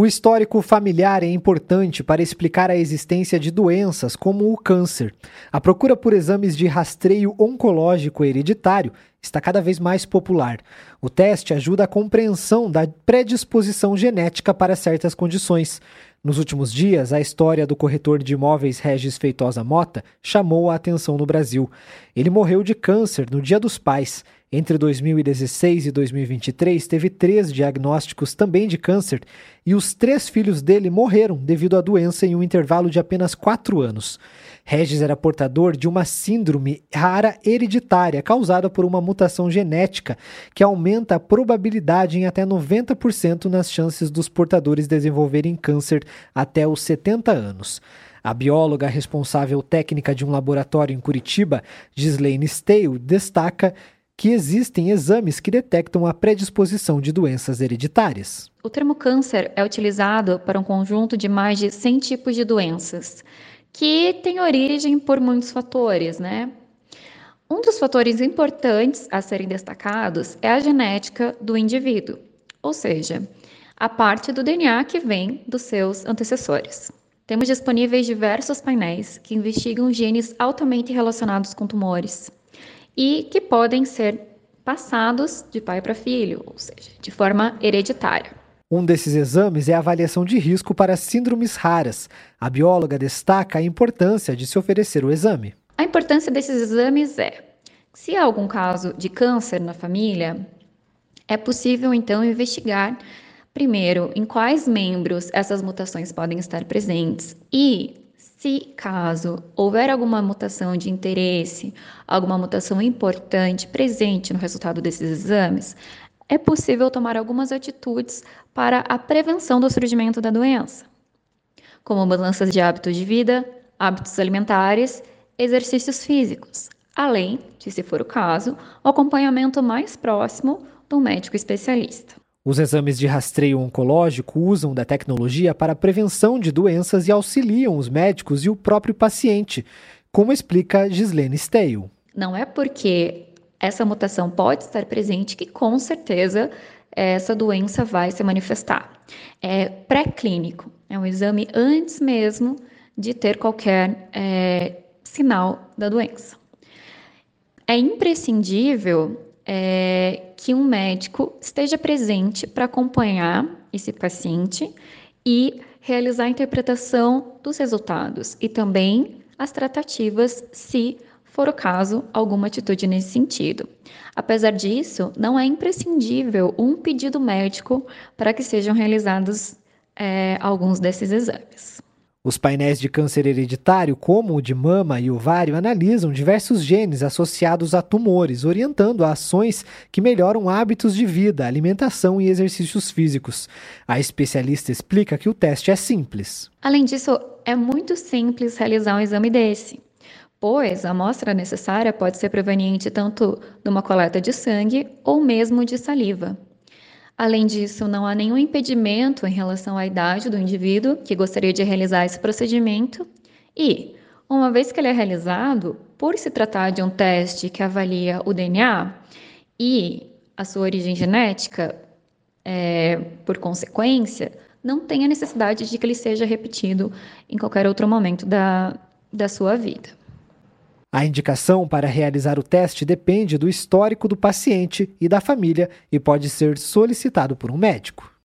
O histórico familiar é importante para explicar a existência de doenças como o câncer. A procura por exames de rastreio oncológico hereditário está cada vez mais popular. O teste ajuda a compreensão da predisposição genética para certas condições. Nos últimos dias, a história do corretor de imóveis Regis Feitosa Mota chamou a atenção no Brasil. Ele morreu de câncer no Dia dos Pais entre 2016 e 2023, teve três diagnósticos também de câncer e os três filhos dele morreram devido à doença em um intervalo de apenas quatro anos. Regis era portador de uma síndrome rara hereditária causada por uma mutação genética que aumenta a probabilidade em até 90% nas chances dos portadores desenvolverem câncer até os 70 anos. A bióloga responsável técnica de um laboratório em Curitiba, Gislaine Steil, destaca que existem exames que detectam a predisposição de doenças hereditárias. O termo câncer é utilizado para um conjunto de mais de 100 tipos de doenças, que tem origem por muitos fatores, né? Um dos fatores importantes a serem destacados é a genética do indivíduo, ou seja, a parte do DNA que vem dos seus antecessores. Temos disponíveis diversos painéis que investigam genes altamente relacionados com tumores e que podem ser passados de pai para filho, ou seja, de forma hereditária. Um desses exames é a avaliação de risco para síndromes raras. A bióloga destaca a importância de se oferecer o exame. A importância desses exames é: se há algum caso de câncer na família, é possível então investigar primeiro em quais membros essas mutações podem estar presentes e se caso houver alguma mutação de interesse, alguma mutação importante presente no resultado desses exames, é possível tomar algumas atitudes para a prevenção do surgimento da doença, como mudanças de hábitos de vida, hábitos alimentares, exercícios físicos, além de, se for o caso, o acompanhamento mais próximo do médico especialista. Os exames de rastreio oncológico usam da tecnologia para a prevenção de doenças e auxiliam os médicos e o próprio paciente, como explica Gislene Steil. Não é porque essa mutação pode estar presente que com certeza essa doença vai se manifestar. É pré-clínico, é um exame antes mesmo de ter qualquer é, sinal da doença. É imprescindível é, que um médico esteja presente para acompanhar esse paciente e realizar a interpretação dos resultados e também as tratativas, se for o caso, alguma atitude nesse sentido. Apesar disso, não é imprescindível um pedido médico para que sejam realizados é, alguns desses exames. Os painéis de câncer hereditário, como o de mama e ovário, analisam diversos genes associados a tumores, orientando a ações que melhoram hábitos de vida, alimentação e exercícios físicos. A especialista explica que o teste é simples. Além disso, é muito simples realizar um exame desse, pois a amostra necessária pode ser proveniente tanto de uma coleta de sangue ou mesmo de saliva. Além disso, não há nenhum impedimento em relação à idade do indivíduo que gostaria de realizar esse procedimento e, uma vez que ele é realizado, por se tratar de um teste que avalia o DNA e a sua origem genética, é, por consequência, não tem a necessidade de que ele seja repetido em qualquer outro momento da, da sua vida. A indicação para realizar o teste depende do histórico do paciente e da família e pode ser solicitado por um médico.